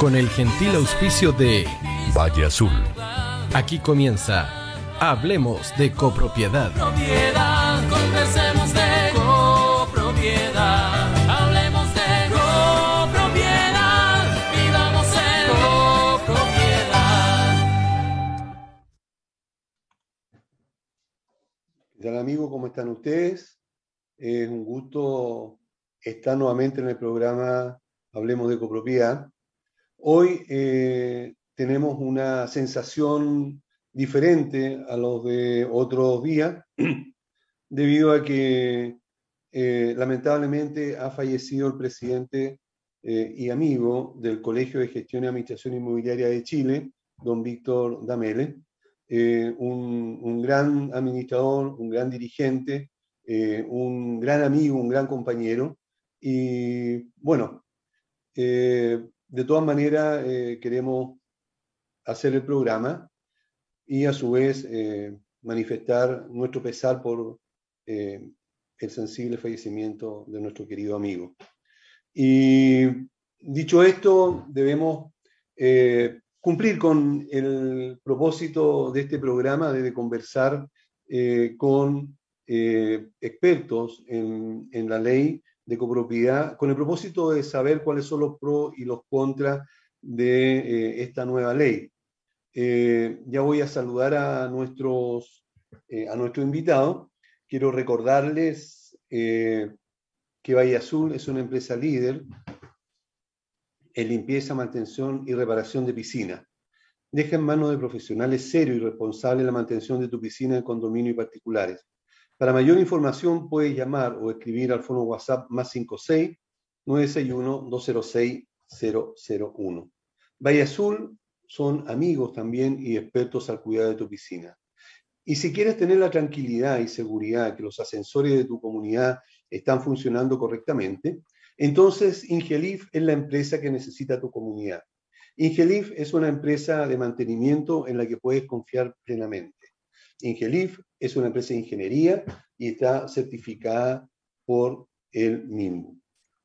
con el gentil auspicio de Valle Azul. Aquí comienza Hablemos de copropiedad. Propiedad, conversemos de copropiedad. Hablemos de copropiedad. Vivamos en copropiedad. ¿Qué tal amigos? ¿Cómo están ustedes? Es un gusto estar nuevamente en el programa Hablemos de copropiedad. Hoy eh, tenemos una sensación diferente a los de otros días, debido a que eh, lamentablemente ha fallecido el presidente eh, y amigo del Colegio de Gestión y Administración Inmobiliaria de Chile, don Víctor Damele, un, un gran administrador, un gran dirigente, un gran amigo, un gran compañero. Y bueno, de todas maneras eh, queremos hacer el programa y a su vez eh, manifestar nuestro pesar por eh, el sensible fallecimiento de nuestro querido amigo. Y dicho esto, debemos cumplir con el propósito de este programa de conversar con expertos en, en la ley de copropiedad, con el propósito de saber cuáles son los pros y los contras de eh, esta nueva ley. Eh, ya voy a saludar a nuestros eh, a nuestro invitado. Quiero recordarles eh, que Valle Azul es una empresa líder en limpieza, mantención y reparación de piscinas. Deja en manos de profesionales serios y responsables la mantención de tu piscina en condominio y particulares. Para mayor información puedes llamar o escribir al fono WhatsApp más 56 961 206 001. Valle Azul son amigos también y expertos al cuidado de tu piscina. Y si quieres tener la tranquilidad y seguridad que los ascensores de tu comunidad están funcionando correctamente, entonces Ingelif es la empresa que necesita tu comunidad. Ingelif es una empresa de mantenimiento en la que puedes confiar plenamente. Ingelif es una empresa de ingeniería y está certificada por el mismo.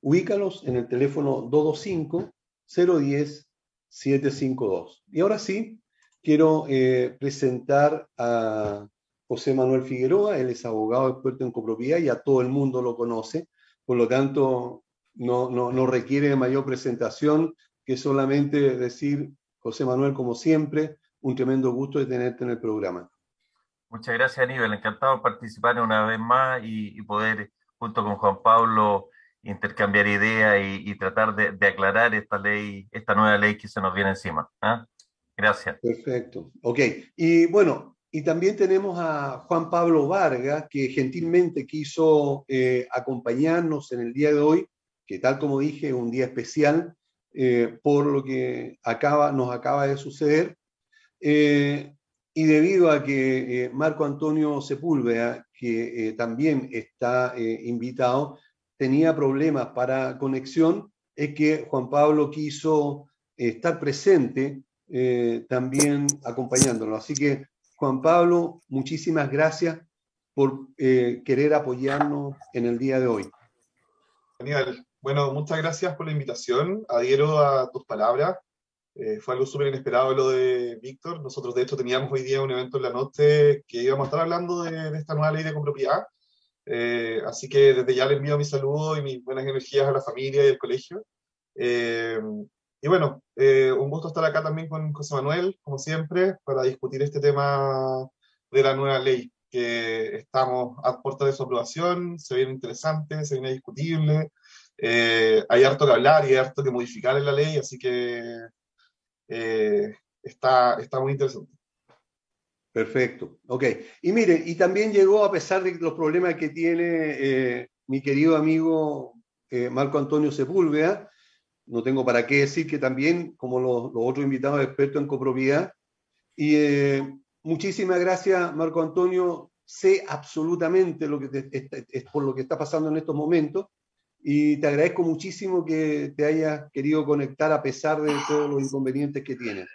Ubícalos en el teléfono 225-010-752. Y ahora sí, quiero eh, presentar a José Manuel Figueroa, él es abogado experto en copropiedad y a todo el mundo lo conoce, por lo tanto no, no, no requiere mayor presentación que solamente decir, José Manuel, como siempre, un tremendo gusto de tenerte en el programa. Muchas gracias, Aníbal. Encantado de participar una vez más y, poder, junto con Juan Pablo, intercambiar ideas y, tratar de, aclarar esta ley, esta nueva ley que se nos viene encima. ¿ah? Gracias. Perfecto. Ok. Y bueno, y también tenemos a Juan Pablo Vargas, que gentilmente quiso eh, acompañarnos en el día de hoy, que tal como dije, un día especial eh, por lo que acaba, nos acaba de suceder. Eh, y debido a que eh, Marco Antonio Sepúlveda, que eh, también está eh, invitado, tenía problemas para conexión, es que Juan Pablo quiso estar presente también acompañándolo. Así que, Juan Pablo, muchísimas gracias por querer apoyarnos en el día de hoy. Genial. Bueno, muchas gracias por la invitación. Adhiero a tus palabras. Eh, fue algo súper inesperado lo de Víctor. Nosotros, de hecho, teníamos hoy día un evento en la noche que íbamos a estar hablando de, de esta nueva ley de copropiedad. Eh, así que desde ya le envío mi saludo y mis buenas energías a la familia y al colegio. Eh, y bueno, eh, un gusto estar acá también con José Manuel, como siempre, para discutir este tema de la nueva ley, que estamos a puerta de su aprobación, se viene interesante, se viene discutible. hay harto que hablar y hay harto que modificar en la ley, así que eh, está, está muy interesante. Perfecto, ok. Y mire, y también llegó a pesar de los problemas que tiene eh, mi querido amigo eh, Marco Antonio Sepúlveda, no tengo para qué decir que también, como los, los otros invitados expertos en copropiedad, y muchísimas gracias Marco Antonio, sé absolutamente lo que es por lo que está pasando en estos momentos, y te agradezco muchísimo que te hayas querido conectar a pesar de todos los inconvenientes que tienes.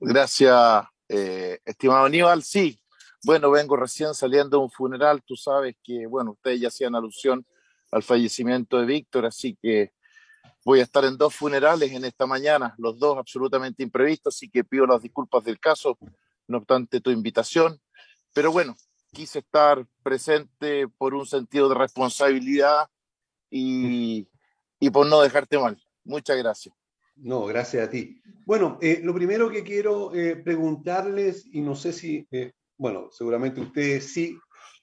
Gracias, eh, estimado Aníbal. Sí, bueno, vengo recién saliendo de un funeral. Tú sabes que, bueno, ustedes ya hacían alusión al fallecimiento de Víctor, así que Voy a estar en dos funerales en esta mañana, los dos absolutamente imprevistos, así que pido las disculpas del caso, no obstante tu invitación. Pero bueno, quise estar presente por un sentido de responsabilidad y, y por no dejarte mal. Muchas gracias. No, gracias a ti. Bueno, eh, lo primero que quiero eh, preguntarles, y no sé si, eh, bueno, seguramente ustedes sí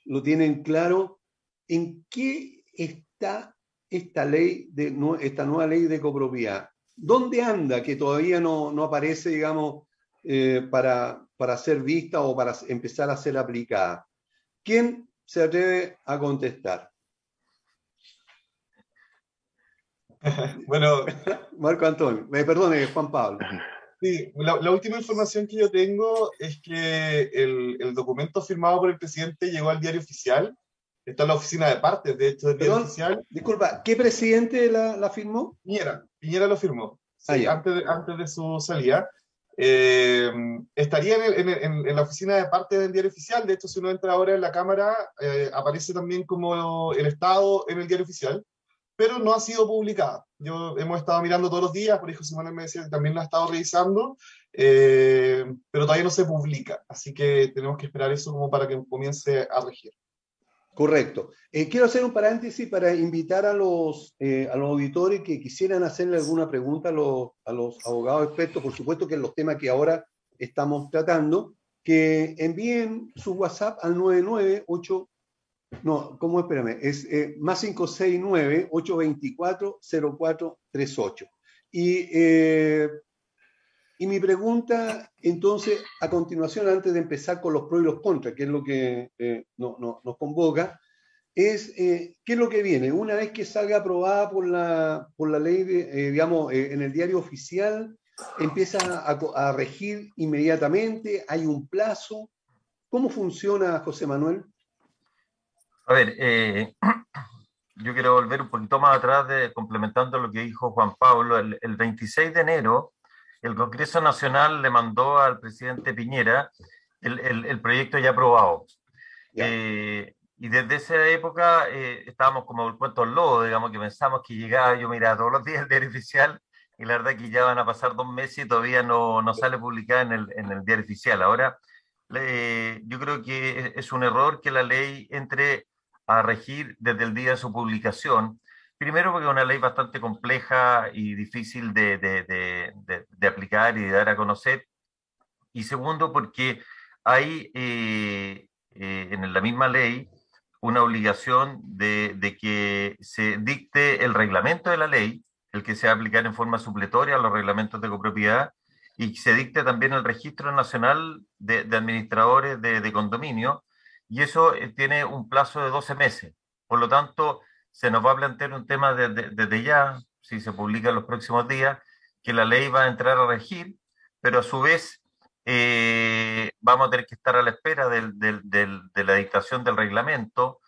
lo tienen claro, ¿en qué está esta ley, de, esta nueva ley de copropiedad? ¿Dónde anda que todavía no, no aparece, digamos, para, para ser vista o para empezar a ser aplicada? ¿Quién se atreve a contestar? bueno. Marco Antonio, me perdone, Juan Pablo. Sí, la, última información que yo tengo es que el, el, documento firmado por el presidente llegó al diario oficial. Está en la oficina de partes, de hecho, del diario oficial. Disculpa, ¿qué presidente la, la firmó? Piñera, Piñera lo firmó. Sí, ah, antes, de, antes de su salida. Eh, estaría en, en, en, la oficina de parte del diario oficial. De hecho, si uno entra ahora en la cámara, eh, aparece también como el Estado en el diario oficial pero no ha sido publicada. Yo hemos estado mirando todos los días, por hijo Simón me decía que también la ha estado revisando, eh, pero todavía no se publica, así que tenemos que esperar eso como para que comience a regir. Correcto. Eh, quiero hacer un paréntesis para invitar a los, eh, a los auditores que quisieran hacerle alguna pregunta a los, a los abogados expertos, por supuesto que en los temas que ahora estamos tratando, que envíen su WhatsApp al 998 no, ¿cómo? Espérame, es eh, más 569-824-0438. Y, eh, y mi pregunta, entonces, a continuación, antes de empezar con los pros y los contras, que es lo que eh, no, nos convoca, es qué es lo que viene. Una vez que salga aprobada por la, por la ley, digamos, en el diario oficial, empieza a, a regir inmediatamente, hay un plazo. ¿Cómo funciona, José Manuel? A ver, eh, yo quiero volver un poquito más atrás, de, complementando lo que dijo Juan Pablo. El, 26 de enero, el Congreso Nacional le mandó al presidente Piñera el, el, proyecto ya aprobado. Eh, y desde esa época eh, estábamos como el cuento del lobo, digamos, que pensamos que llegaba, yo miraba todos los días el diario oficial, y la verdad que ya van a pasar dos meses y todavía no, no sale publicada en el, en el diario oficial. Ahora, yo creo que es un error que la ley entre a regir desde el día de su publicación. Primero porque es una ley bastante compleja y difícil de, de, aplicar y de dar a conocer. Y segundo porque hay eh, eh, en la misma ley una obligación de, que se dicte el reglamento de la ley, el que se va a aplicar en forma supletoria a los reglamentos de copropiedad, y se dicte también el registro nacional de, administradores de, condominio, y eso eh, tiene un plazo de 12 meses. Por lo tanto, se nos va a plantear un tema desde, ya, si se publica en los próximos días, que la ley va a entrar a regir, pero a su vez eh, vamos a tener que estar a la espera de la dictación del reglamento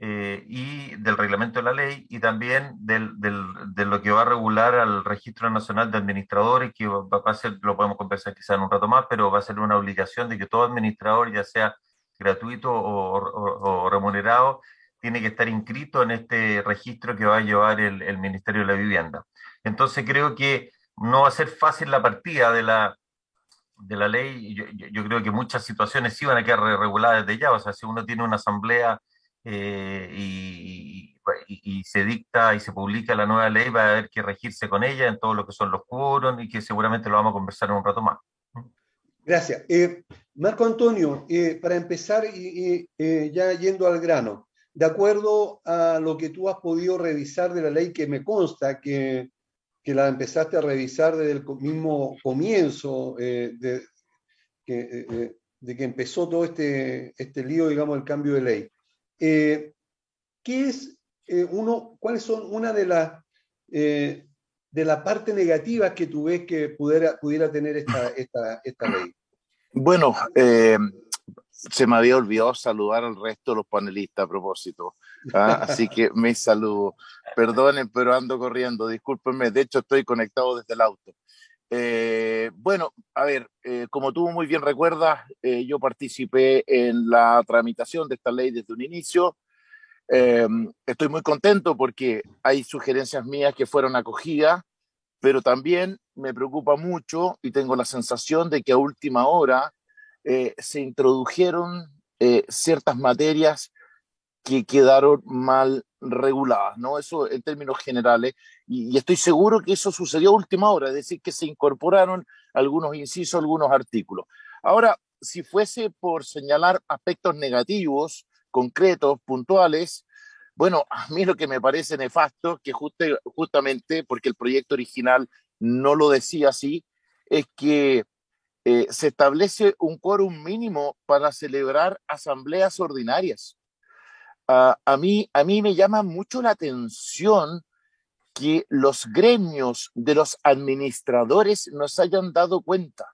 eh, y del reglamento de la ley y también de lo que va a regular al Registro Nacional de Administradores, que va, a ser, lo podemos conversar quizá en un rato más, pero va a ser una obligación de que todo administrador, ya sea gratuito o, remunerado, tiene que estar inscrito en este registro que va a llevar el, Ministerio de la Vivienda. Entonces creo que no va a ser fácil la partida de la, de la ley. Yo, creo que muchas situaciones sí van a quedar reguladas desde ya. O sea, si uno tiene una asamblea eh, y, se dicta y se publica la nueva ley, va a haber que regirse con ella en todo lo que son los quórum y que seguramente lo vamos a conversar en un rato más. Gracias. Eh, Marco Antonio, eh, para empezar y, eh, ya yendo al grano, de acuerdo a lo que tú has podido revisar de la ley, que me consta que, que la empezaste a revisar desde el mismo comienzo de, que, de que empezó todo este, este lío, digamos, el cambio de ley. ¿Qué es uno, cuáles son una de las de la parte negativa que tú ves que pudiera, pudiera tener esta, esta, esta ley? Bueno, eh, se me había olvidado saludar al resto de los panelistas a propósito. ¿ah? Así que me saludo. Perdonen, pero ando corriendo, discúlpenme. De hecho, estoy conectado desde el auto. Eh, bueno, a ver, eh, como tú muy bien recuerdas, yo participé en la tramitación de esta ley desde un inicio. Eh, estoy muy contento porque hay sugerencias mías que fueron acogidas, pero también me preocupa mucho y tengo la sensación de que a última hora eh, se introdujeron eh, ciertas materias que quedaron mal reguladas, ¿no? Eso en términos generales. Y, y, estoy seguro que eso sucedió a última hora, es decir, que se incorporaron algunos incisos, algunos artículos. Ahora, si fuese por señalar aspectos negativos, concretos, puntuales, bueno, a mí lo que me parece nefasto, que justamente porque el proyecto original no lo decía así, es que eh, se establece un quórum mínimo para celebrar asambleas ordinarias. A, mí, a mí me llama mucho la atención que los gremios de los administradores nos hayan dado cuenta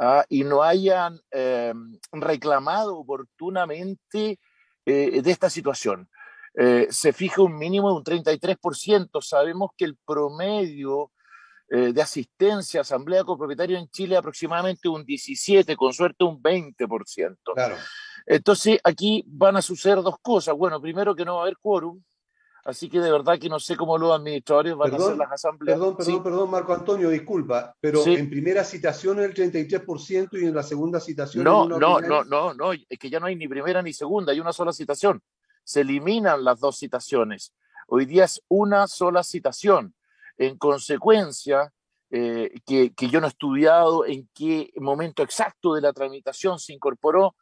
uh, y no hayan eh, reclamado oportunamente eh, de esta situación. Eh, se fija un mínimo de un 33%. Sabemos que el promedio de asistencia a asamblea copropietaria en Chile es aproximadamente un 17, con suerte un 20%. Claro. Entonces, aquí van a suceder dos cosas. Bueno, primero que no va a haber quórum, así que de verdad que no sé cómo los administradores van perdón, a hacer las asambleas. Perdón, perdón, ¿Sí? perdón, Marco Antonio, disculpa, pero Sí. en primera citación el 33% y en la segunda citación No, no, no, no, no, es que ya no hay ni primera ni segunda, hay una sola citación. Se eliminan las dos citaciones. Hoy día es una sola citación. En consecuencia, eh, que, que yo no he estudiado en qué momento exacto de la tramitación se incorporó,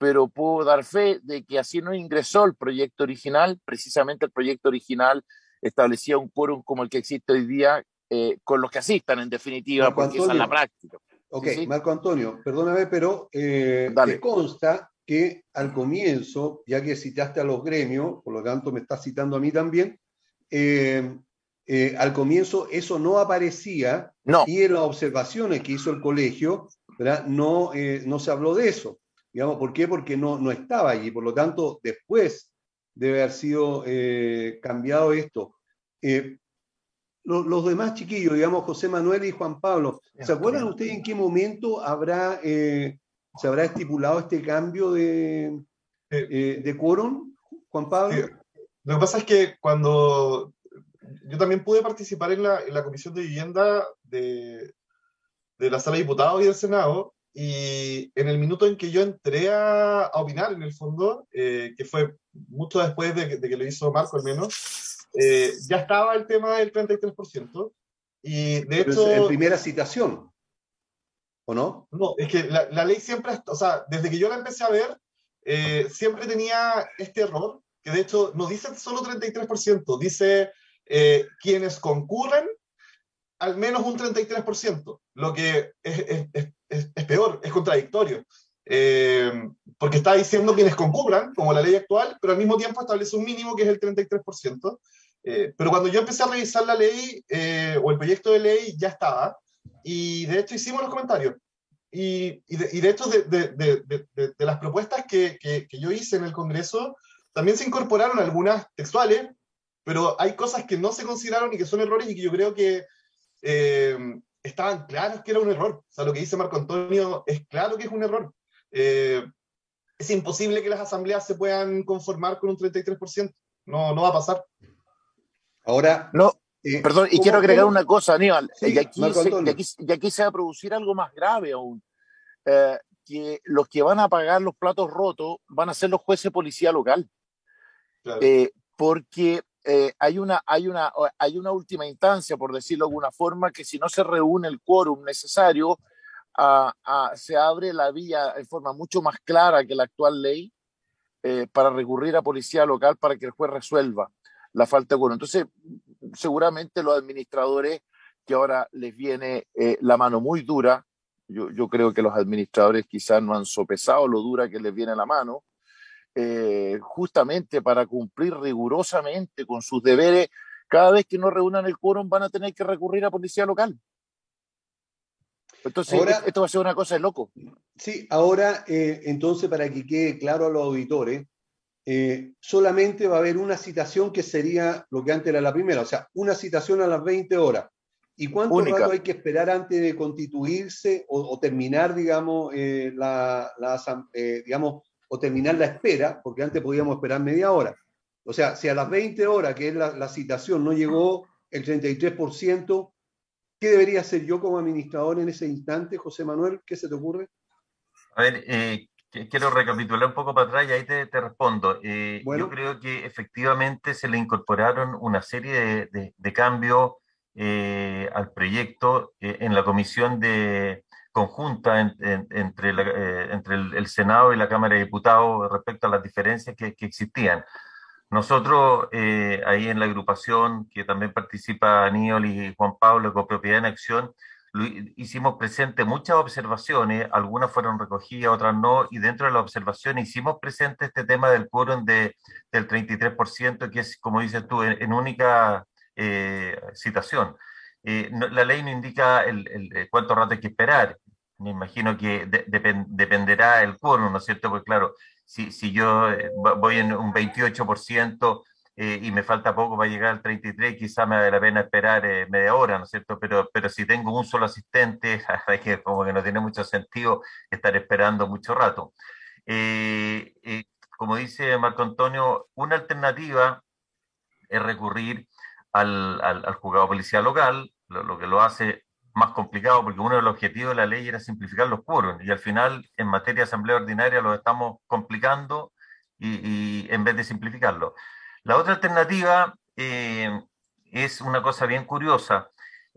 pero puedo dar fe de que así no ingresó el proyecto original. Precisamente el proyecto original establecía un quórum como el que existe hoy día, eh, con los que asistan, en definitiva, Marco porque esa es la práctica. Ok, Sí, sí. Marco Antonio, perdóname, pero eh, te consta que al comienzo, ya que citaste a los gremios, por lo tanto me estás citando a mí también, eh, eh, al comienzo eso no aparecía No, y en las observaciones que hizo el colegio, ¿verdad? No, eh, no se habló de eso. Digamos, ¿Por qué? Porque no, no estaba allí. Por lo tanto, después debe haber sido eh, cambiado esto. Eh, lo- los demás chiquillos, digamos, José Manuel y Juan Pablo, ¿se acuerdan ustedes en qué momento habrá, eh, se habrá estipulado este cambio de, eh, de quórum, Juan Pablo? Sí. Lo que pasa es que cuando yo también pude participar en la, en la Comisión de Vivienda de, de la Sala de Diputados y del Senado, y en el minuto en que yo entré a, a opinar, en el fondo, eh, que fue mucho después de, que- de que lo hizo Marco al menos, eh, ya estaba el tema del 33%, y de Pero hecho... en primera citación, ¿o no? No, es que la, la ley siempre, o sea, desde que yo la empecé a ver, eh, siempre tenía este error, que de hecho no dice solo 33%, dice eh, quienes concurren al menos un 33%, lo que es, peor, es contradictorio. Eh, porque está diciendo quienes concurran, como la ley actual, pero al mismo tiempo establece un mínimo que es el 33%. Eh, pero cuando yo empecé a revisar la ley eh, o el proyecto de ley ya estaba, y de hecho hicimos los comentarios. Y, de, y de hecho, de, las propuestas que, que, yo hice en el Congreso, también se incorporaron algunas textuales, pero hay cosas que no se consideraron y que son errores y que yo creo que eh, estaban claros que era un error. O sea, lo que dice Marco Antonio es claro que es un error. Eh, es imposible que las asambleas se puedan conformar con un 33%. No, no va a pasar. Ahora, no, eh, perdón, y ¿cómo- quiero agregar cómo? una cosa, Aníbal, Sí, y, aquí se, y, Antonio. aquí, y aquí se va a producir algo más grave aún. Eh, que los que van a pagar los platos rotos van a ser los jueces de policía local. Claro. Eh, porque eh, hay, una, hay, una, hay una última instancia, por decirlo de alguna forma, que si no se reúne el quórum necesario, ah, ah, se abre la vía en forma mucho más clara que la actual ley eh, para recurrir a policía local para que el juez resuelva la falta de quórum. Entonces, seguramente los administradores que ahora les viene eh, la mano muy dura, yo, yo creo que los administradores quizás no han sopesado lo dura que les viene la mano, eh, justamente para cumplir rigurosamente con sus deberes, cada vez que no reúnan el quórum van a tener que recurrir a policía local. Entonces, Ahora- esto va a ser una cosa de loco. Sí, ahora, eh, entonces, para que quede claro a los auditores, eh, solamente va a haber una citación que sería lo que antes era la primera, o sea, una citación a las 20 horas. ¿Y cuánto Única. rato hay que esperar antes de constituirse o, o terminar, digamos, eh, la, la digamos, o terminar la espera? Porque antes podíamos esperar media hora. O sea, si a las 20 horas, que es la, la citación, no llegó el 33%, ¿qué debería hacer yo como administrador en ese instante, José Manuel? ¿Qué se te ocurre? A ver, eh, quiero recapitular un poco para atrás y ahí te, te respondo. Eh, Bueno. Yo creo que efectivamente se le incorporaron una serie de, de- de cambios eh, al proyecto eh, en la comisión de conjunta en- en- entre, eh, entre el, Senado y la Cámara de Diputados respecto a las diferencias que, existían. Nosotros eh, ahí en la agrupación que también participa Aníbal y Juan Pablo, Copropiedad en Acción, hicimos presente muchas observaciones, algunas fueron recogidas, otras no, y dentro de las observaciones hicimos presente este tema del quórum de, del 33%, que es, como dices tú, en, en única eh, citación. Eh, no- la ley no indica el, el- el cuánto rato hay que esperar. Me imagino que de- depen- dependerá el quórum, ¿no es cierto? Porque claro, si, si yo eh, vo- voy en un 28%, eh, y me falta poco para llegar al 33, quizá me vale la pena esperar eh, media hora, ¿no es cierto? Pero, pero si tengo un solo asistente, que como que no tiene mucho sentido estar esperando mucho rato. Eh, eh, como dice Marco Antonio, una alternativa es recurrir al, al, al juzgado policial local, lo, lo que lo hace más complicado porque uno de los objetivos de la ley era simplificar los quórums y al final en materia de asamblea ordinaria lo estamos complicando y, en vez de simplificarlo. La otra alternativa eh, es una cosa bien curiosa.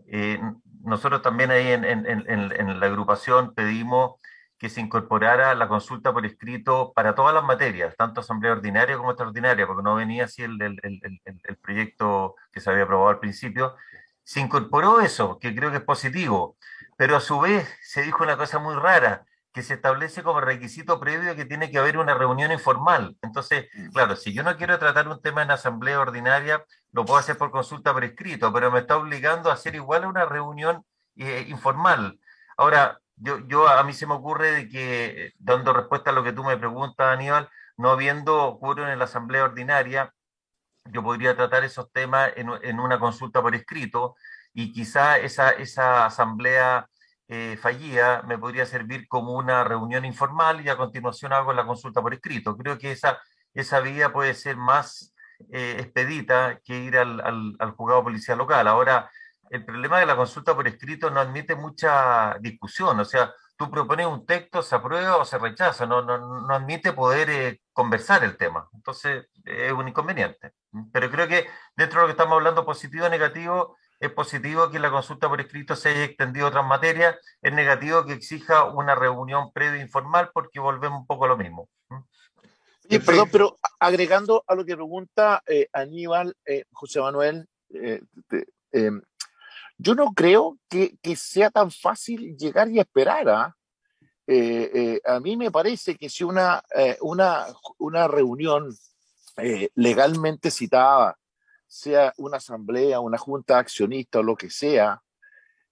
Eh, nosotros también ahí en, en, en, la agrupación pedimos que se incorporara la consulta por escrito para todas las materias, tanto asamblea ordinaria como extraordinaria, porque no venía así el, el, el, el proyecto que se había aprobado al principio. Se incorporó eso, que creo que es positivo, pero a su vez se dijo una cosa muy rara, que se establece como requisito previo que tiene que haber una reunión informal. Entonces, claro, si yo no quiero tratar un tema en asamblea ordinaria, lo puedo hacer por consulta por escrito, pero me está obligando a hacer igual una reunión eh, informal. Ahora, yo, yo a mí se me ocurre de que, dando respuesta a lo que tú me preguntas, Aníbal, no habiendo quórum en la asamblea ordinaria, yo podría tratar esos temas en, en una consulta por escrito y quizá esa, esa asamblea eh, fallida me podría servir como una reunión informal y a continuación hago la consulta por escrito. Creo que esa, esa vía puede ser más eh, expedita que ir al, al, al, juzgado policial local. Ahora, el problema de la consulta por escrito no admite mucha discusión, o sea, tú propones un texto, se aprueba o se rechaza, no, no, no admite poder eh, conversar el tema. Entonces, es un inconveniente. Pero creo que dentro de lo que estamos hablando, positivo o negativo, es positivo que la consulta por escrito se haya extendido a otras materias, es negativo que exija una reunión previa informal porque volvemos un poco a lo mismo. Sí, perdón, pero agregando a lo que pregunta eh, Aníbal, eh, José Manuel, eh, te, yo no creo que, sea tan fácil llegar y esperar. ¿ah? a mí me parece que si una, una, una reunión legalmente citada, sea una asamblea, una junta accionista o lo que sea,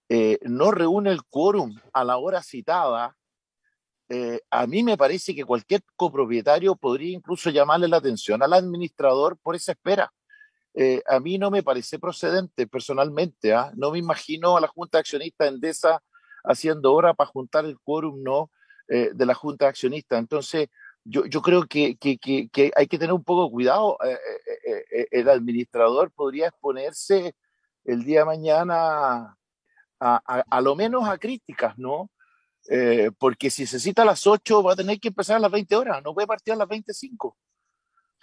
eh, no reúne el quórum a la hora citada, eh, a mí me parece que cualquier copropietario podría incluso llamarle la atención al administrador por esa espera. Eh, a mí no me parece procedente personalmente, ¿eh? no me imagino a la junta accionista endesa haciendo hora para juntar el quórum no de la junta accionista. Entonces, yo, yo creo que, que, que, hay que tener un poco de cuidado. Eh, eh, eh, el administrador podría exponerse el día de mañana a, a, a lo menos a críticas, ¿no? porque si se cita a las 8 va a tener que empezar a las 20 horas, no puede partir a las 25.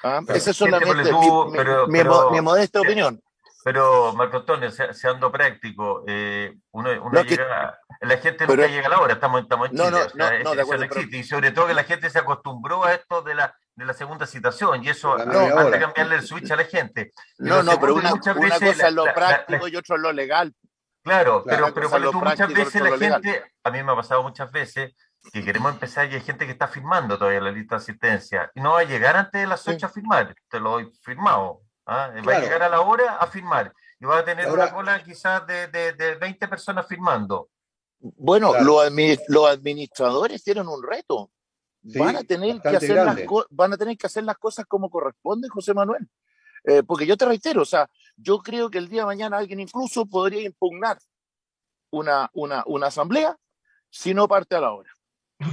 ¿Ah? Esa es solamente tú, mi, pero, mi, pero, mi, mi, modesta opinión. Pero, Marco Antonio, seando práctico, uno, uno no, llega, que, la gente nunca llega a la hora, estamos, estamos en Chile, no, no, o sea, no, eso no existe, y sobre todo que la gente se acostumbró a esto de la, de la segunda citación, y eso hace cambiarle el switch a la gente. Y no, no, pero una, una cosa la, es lo la, práctico y otro es lo legal. Claro, claro pero, pero tú, muchas veces la gente, a mí me ha pasado muchas veces, que queremos empezar y hay gente que está firmando todavía la lista de asistencia, y no va a llegar antes de las 8 sí. a firmar, te lo doy firmado. ¿ah? Va a llegar a la hora a firmar y va a tener Ahora, una cola quizás de, de, de, 20 personas firmando. Bueno, claro. los, administ los, administradores tienen un reto. Sí, van, a tener que hacer las van a tener que hacer las cosas como corresponde, José Manuel. Eh, porque yo te reitero, o sea, yo creo que el día de mañana alguien incluso podría impugnar una, una, una asamblea si no parte a la hora.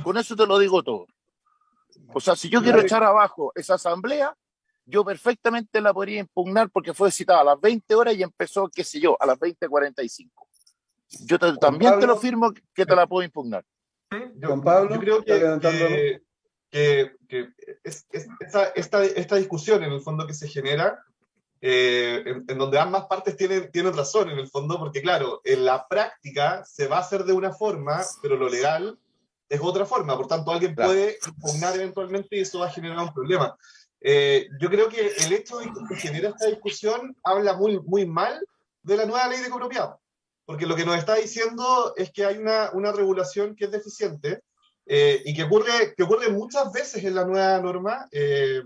Con eso te lo digo todo. O sea, si yo quiero echar abajo esa asamblea, yo perfectamente la podría impugnar porque fue citada a las 20 horas y empezó, qué sé yo, a las 20.45. Yo te- también te Pablo. lo firmo que te la puedo impugnar. Yo, Juan Pablo, yo creo que, que- que es- es- esta, esta, esta discusión en el fondo que se genera, eh, en, en donde ambas partes tienen, tienen razón en el fondo, porque claro, en la práctica se va a hacer de una forma, pero lo legal es otra forma, por tanto alguien Claro. puede impugnar eventualmente y eso va a generar un problema. Eh, yo creo que el hecho de que se genere esta discusión habla muy, muy mal de la nueva ley de copropiedad porque lo que nos está diciendo es que hay una, una regulación que es deficiente eh, y que ocurre, que ocurre muchas veces en la nueva norma. Eh,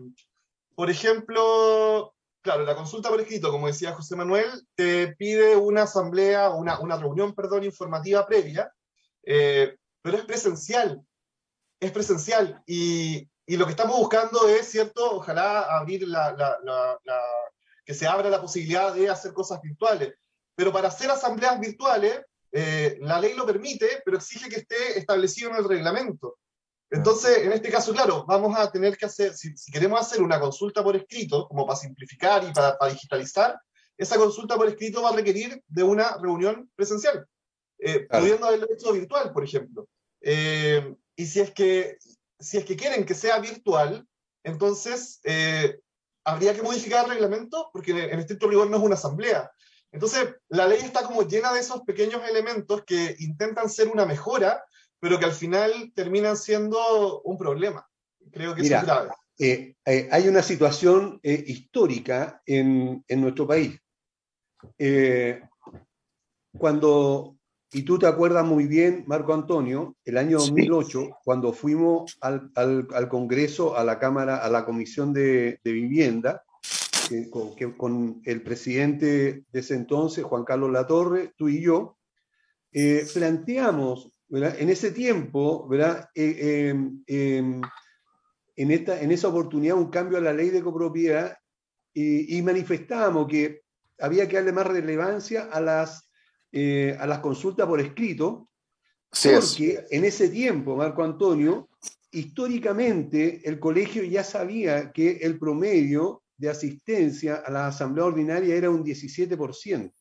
por ejemplo, claro, la consulta por escrito, como decía José Manuel, te pide una asamblea, una, una reunión, perdón, informativa previa, eh, pero es presencial, es presencial y, y lo que estamos buscando es, ¿cierto? Ojalá abrir la, la- la- la- que se abra la posibilidad de hacer cosas virtuales. Pero para hacer asambleas virtuales, eh, la ley lo permite, pero exige que esté establecido en el reglamento. Entonces, en este caso, claro, vamos a tener que hacer, si, si queremos hacer una consulta por escrito, como para simplificar y para, para digitalizar, esa consulta por escrito va a requerir de una reunión presencial, eh, Claro. pudiendo haberlo hecho virtual, por ejemplo. Eh, y si es, que, si es que quieren que sea virtual, entonces eh, habría que modificar el reglamento, porque en, en estricto rigor no es una asamblea. Entonces, la ley está como llena de esos pequeños elementos que intentan ser una mejora, pero que al final terminan siendo un problema. Creo que Mira, eso es grave. eh, eh, hay una situación eh, histórica en, en nuestro país. Eh, cuando, y tú te acuerdas muy bien, Marco Antonio, el año Sí. 2008, cuando fuimos al, al- al Congreso, a la Cámara, a la Comisión de, de Vivienda, que- con, que- con el presidente de ese entonces, Juan Carlos Latorre, tú y yo, eh, planteamos, ¿verdad? en ese tiempo, ¿verdad? Eh, em, em, en, esta, en esa oportunidad un cambio a la ley de copropiedad y, y manifestábamos que había que darle más relevancia a las, eh, a las consultas por escrito, es. porque en ese tiempo, Marco Antonio, históricamente el colegio ya sabía que el promedio de asistencia a la asamblea ordinaria era un 17%.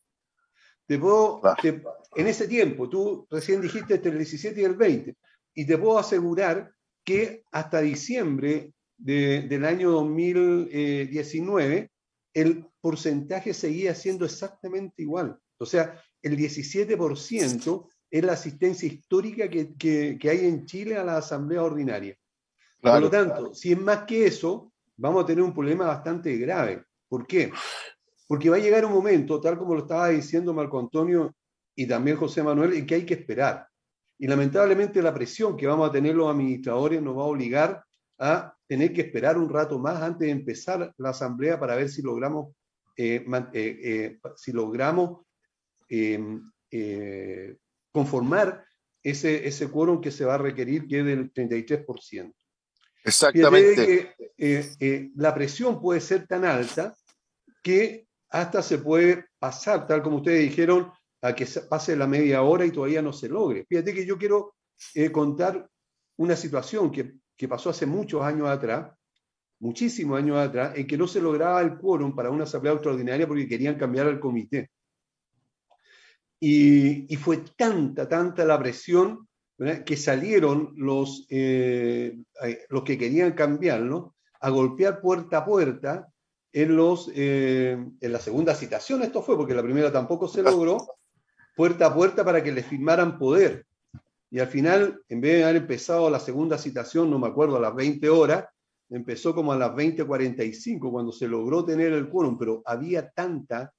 Te puedo, te- en ese tiempo, tú recién dijiste entre el 17 y el 20, y te puedo asegurar que hasta diciembre de- del año 2019 el porcentaje seguía siendo exactamente igual. O sea, el 17% es la asistencia histórica que, que- que hay en Chile a la asamblea ordinaria. Por lo tanto, si es más que eso, vamos a tener un problema bastante grave. ¿Por qué? Porque va a llegar un momento, tal como lo estaba diciendo Marco Antonio y también José Manuel, en que hay que esperar. Y lamentablemente la presión que vamos a tener los administradores nos va a obligar a tener que esperar un rato más antes de empezar la asamblea para ver si logramos, eh, eh, eh, si logramos eh, eh, conformar ese, ese quórum que se va a requerir, que es del 33%. Fíjate Exactamente. que eh, eh, la presión puede ser tan alta que hasta se puede pasar, tal como ustedes dijeron, a que se pase la media hora y todavía no se logre. Fíjate que yo quiero eh, contar una situación que, que pasó hace muchos años atrás, muchísimos años atrás, en que no se lograba el quórum para una asamblea extraordinaria porque querían cambiar al comité. Y, fue tanta, tanta la presión que salieron los, eh, los que querían cambiarlo a golpear puerta a puerta en, los, eh, en la segunda citación. Esto fue porque la primera tampoco se logró, puerta a puerta para que les firmaran poder. Y al final, en vez de haber empezado la segunda citación, no me acuerdo, a las 20 horas, empezó como a las 20.45 cuando se logró tener el quórum, pero había tanta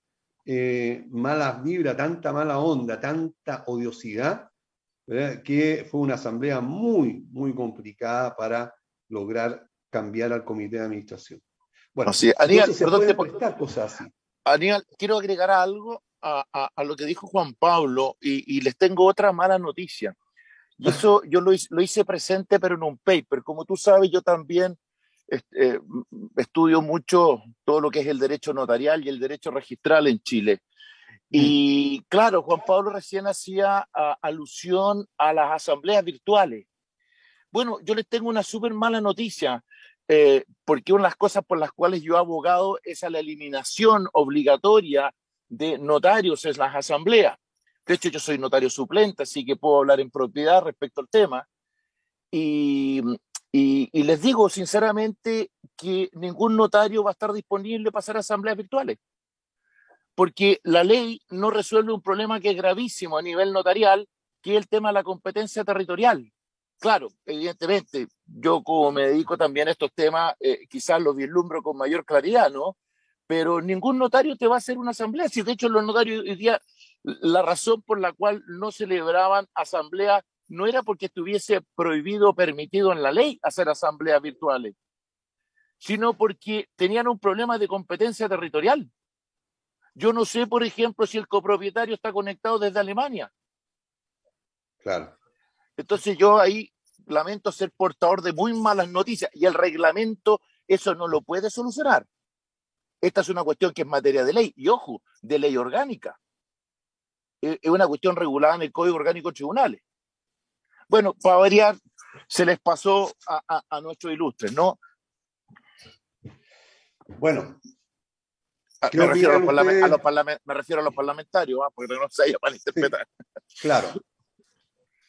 eh, mala vibra, tanta mala onda, tanta odiosidad, ¿verdad? que fue una asamblea muy, muy complicada para lograr cambiar al comité de administración. Bueno, Así es. Aníbal, se perdón, pueden cosas así. Aníbal, quiero agregar algo a, a- a lo que dijo Juan Pablo y, y les tengo otra mala noticia. Y eso yo lo hice, lo hice presente, pero en un paper. Como tú sabes, yo también eh, estudio mucho todo lo que es el derecho notarial y el derecho registral en Chile. Y claro, Juan Pablo recién hacía a- alusión a las asambleas virtuales. Bueno, yo les tengo una súper mala noticia. eh, porque una de las cosas por las cuales yo he abogado es a la eliminación obligatoria de notarios en las asambleas. De hecho, yo soy notario suplente, así que puedo hablar en propiedad respecto al tema. Y, y, y les digo sinceramente que ningún notario va a estar disponible para hacer asambleas virtuales, porque la ley no resuelve un problema que es gravísimo a nivel notarial, que es el tema de la competencia territorial. Claro, evidentemente, yo como me dedico también a estos temas, eh, quizás los vislumbro con mayor claridad, ¿no? Pero ningún notario te va a hacer una asamblea. Si de hecho los notarios hoy día, la razón por la cual no celebraban asambleas no era porque estuviese prohibido o permitido en la ley hacer asambleas virtuales, sino porque tenían un problema de competencia territorial. Yo no sé, por ejemplo, si el copropietario está conectado desde Alemania. Claro. Entonces yo ahí lamento ser portador de muy malas noticias y el reglamento eso no lo puede solucionar. Esta es una cuestión que es materia de ley y ojo, de ley orgánica. Es una cuestión regulada en el Código Orgánico de Tribunales. Bueno, para variar, se les pasó a, a, a nuestros ilustres, ¿no? Bueno, Ah, Me refiero, a los, ustedes... a los me refiero, a los parlamentarios, ¿ah? porque no se haya malinterpretar. Sí, claro.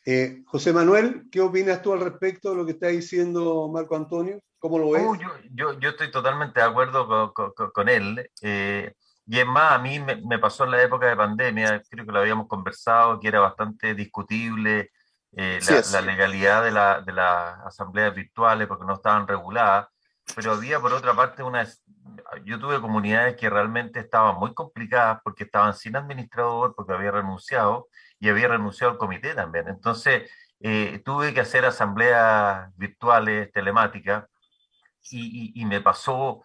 Eh, José Manuel, ¿qué opinas tú al respecto de lo que está diciendo Marco Antonio? ¿Cómo lo ves? Oh, yo, yo, yo, estoy totalmente de acuerdo con, con, con él. Eh, y es más, a mí me, me, pasó en la época de pandemia, creo que lo habíamos conversado, que era bastante discutible eh, la, la, legalidad de, la, de las asambleas virtuales porque no estaban reguladas, pero había por otra parte una... Yo tuve comunidades que realmente estaban muy complicadas porque estaban sin administrador, porque había renunciado, y había renunciado al comité también. Entonces, eh, tuve que hacer asambleas virtuales, telemáticas, y, y, y me pasó,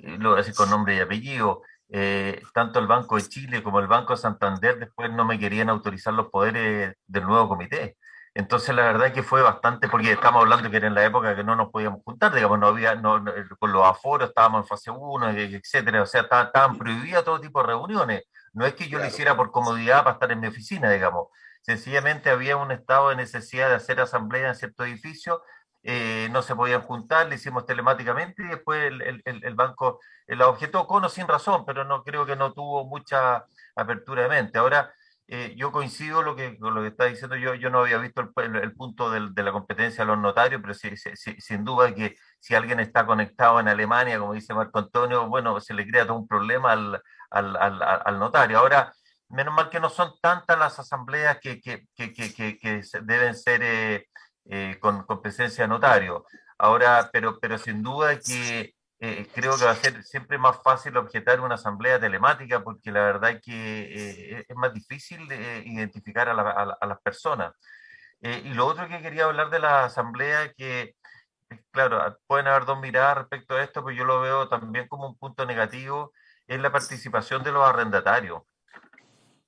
eh, lo voy a decir con nombre y apellido, eh, tanto el Banco de Chile como el Banco de Santander después no me querían autorizar los poderes del nuevo comité. Entonces, la verdad es que fue bastante, porque estamos hablando que era en la época que no nos podíamos juntar, digamos, no había, no, no, con los aforos estábamos en fase 1, etcétera, o sea, estaban, estaban prohibidas todo tipo de reuniones. No es que yo claro. lo hiciera por comodidad para estar en mi oficina, digamos. Sencillamente había un estado de necesidad de hacer asamblea en cierto edificio, eh, no se podían juntar, le hicimos telemáticamente y después el, el, el banco la objetó con o sin razón, pero no creo que no tuvo mucha apertura de mente. Ahora, eh, yo coincido lo que, con lo que está diciendo, yo, yo no había visto el, el punto del, de la competencia de los notarios, pero sin duda que si alguien está conectado en Alemania, como dice Marco Antonio, bueno, se le crea todo un problema al, al, al, al notario. Ahora, menos mal que no son tantas las asambleas que, que, que, que deben ser eh, eh, con, con, presencia de notario. Ahora, pero, pero sin duda que eh, creo que va a ser siempre más fácil objetar una asamblea telemática porque la verdad es que es más difícil identificar a, la, a, a, las personas. y lo otro que quería hablar de la asamblea que claro, pueden haber dos miradas respecto a esto, pero yo lo veo también como un punto negativo, es la participación de los arrendatarios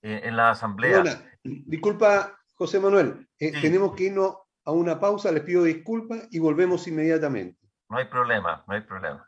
en, la asamblea. Disculpa, José Manuel, eh, sí. tenemos que irnos a una pausa, les pido disculpas y volvemos inmediatamente. No hay problema, no hay problema.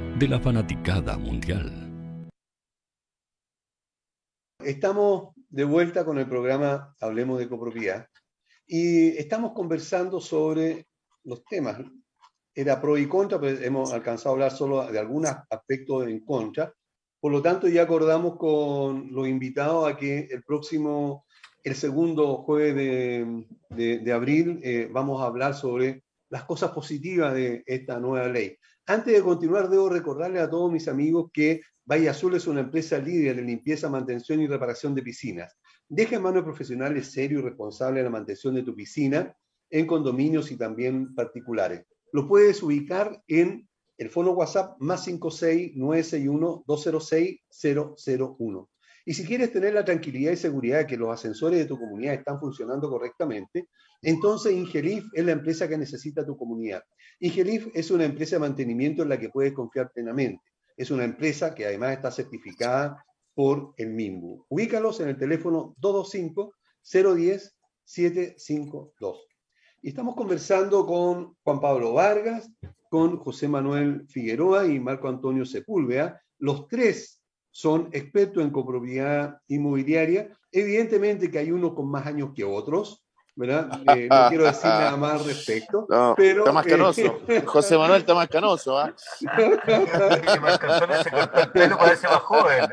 de la fanaticada mundial. Estamos de vuelta con el programa Hablemos de Copropiedad y estamos conversando sobre los temas. Era pro y contra, pero hemos alcanzado a hablar solo de algunos aspectos en contra. Por lo tanto, ya acordamos con los invitados a que el próximo el segundo jueves de, abril eh, vamos a hablar sobre las cosas positivas de esta nueva ley. Antes de continuar, debo recordarle a todos mis amigos que Valle Azul es una empresa líder en limpieza, mantención y reparación de piscinas. Deja en manos profesionales serios y responsables la mantención de tu piscina en condominios y también particulares. Lo puedes ubicar en el fono WhatsApp más 56961-206-001. Y si quieres tener la tranquilidad y seguridad de que los ascensores de tu comunidad están funcionando correctamente, entonces Ingelif es la empresa que necesita tu comunidad. Ingelif es una empresa de mantenimiento en la que puedes confiar plenamente. Es una empresa que además está certificada por el MIMBU. Ubícalos en el teléfono 225-010-752. Y estamos conversando con Juan Pablo Vargas, con José Manuel Figueroa y Marco Antonio Sepúlveda. Los tres son expertos en copropiedad inmobiliaria. Evidentemente que hay unos con más años que otros, ¿verdad? Eh, no quiero decir nada más al respecto. pero, está más canoso. Eh, José Manuel está más canoso, ¿ah? parece más joven.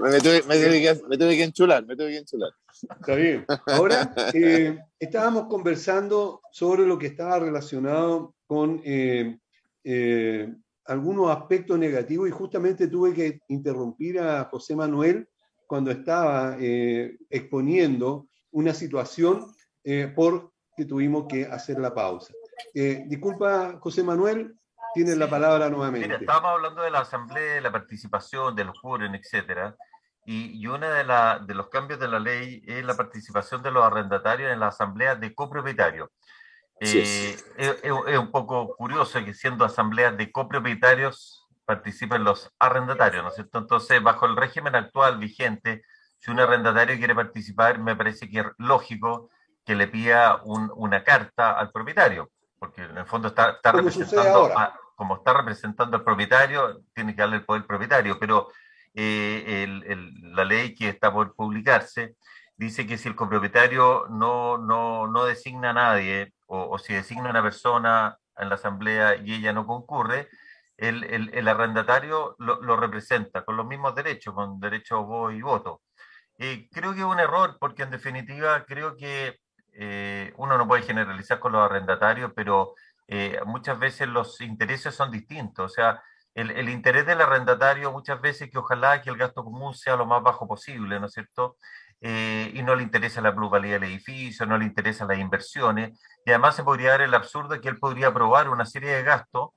me, tuve, me, tuve que, me, tuve, que, enchular, me tuve que enchular. Está bien. Ahora, eh, estábamos conversando sobre lo que estaba relacionado con eh, eh, algunos aspectos negativos y justamente tuve que interrumpir a José Manuel cuando estaba eh, exponiendo una situación eh, por que tuvimos que hacer la pausa. Eh, disculpa, José Manuel, tienes la palabra nuevamente. Mira, estábamos hablando de la asamblea, la participación, de los jóvenes, etcétera, y, y uno de, la, de los cambios de la ley es la participación de los arrendatarios en la asamblea de copropietarios. Eh, es, un poco curioso que siendo asambleas de copropietarios participen los arrendatarios, ¿no es cierto? Entonces, bajo el régimen actual vigente, si un arrendatario quiere participar, me parece que es lógico que le pida una carta al propietario, porque en el fondo está, está representando, como está representando al propietario, tiene que darle el poder propietario, pero eh, la ley que está por publicarse dice que si el copropietario no, no, no designa a nadie o, si designa una persona en la asamblea y ella no concurre, el, el, arrendatario lo, representa con los mismos derechos, con derecho a voz y voto. y creo que es un error porque en definitiva creo que eh, uno no puede generalizar con los arrendatarios, pero eh, muchas veces los intereses son distintos. O sea, el, el, interés del arrendatario muchas veces que ojalá que el gasto común sea lo más bajo posible, ¿no es cierto? Eh, y no le interesa la plusvalía del edificio, no le interesan las inversiones, y además se podría dar el absurdo de que él podría aprobar una serie de gastos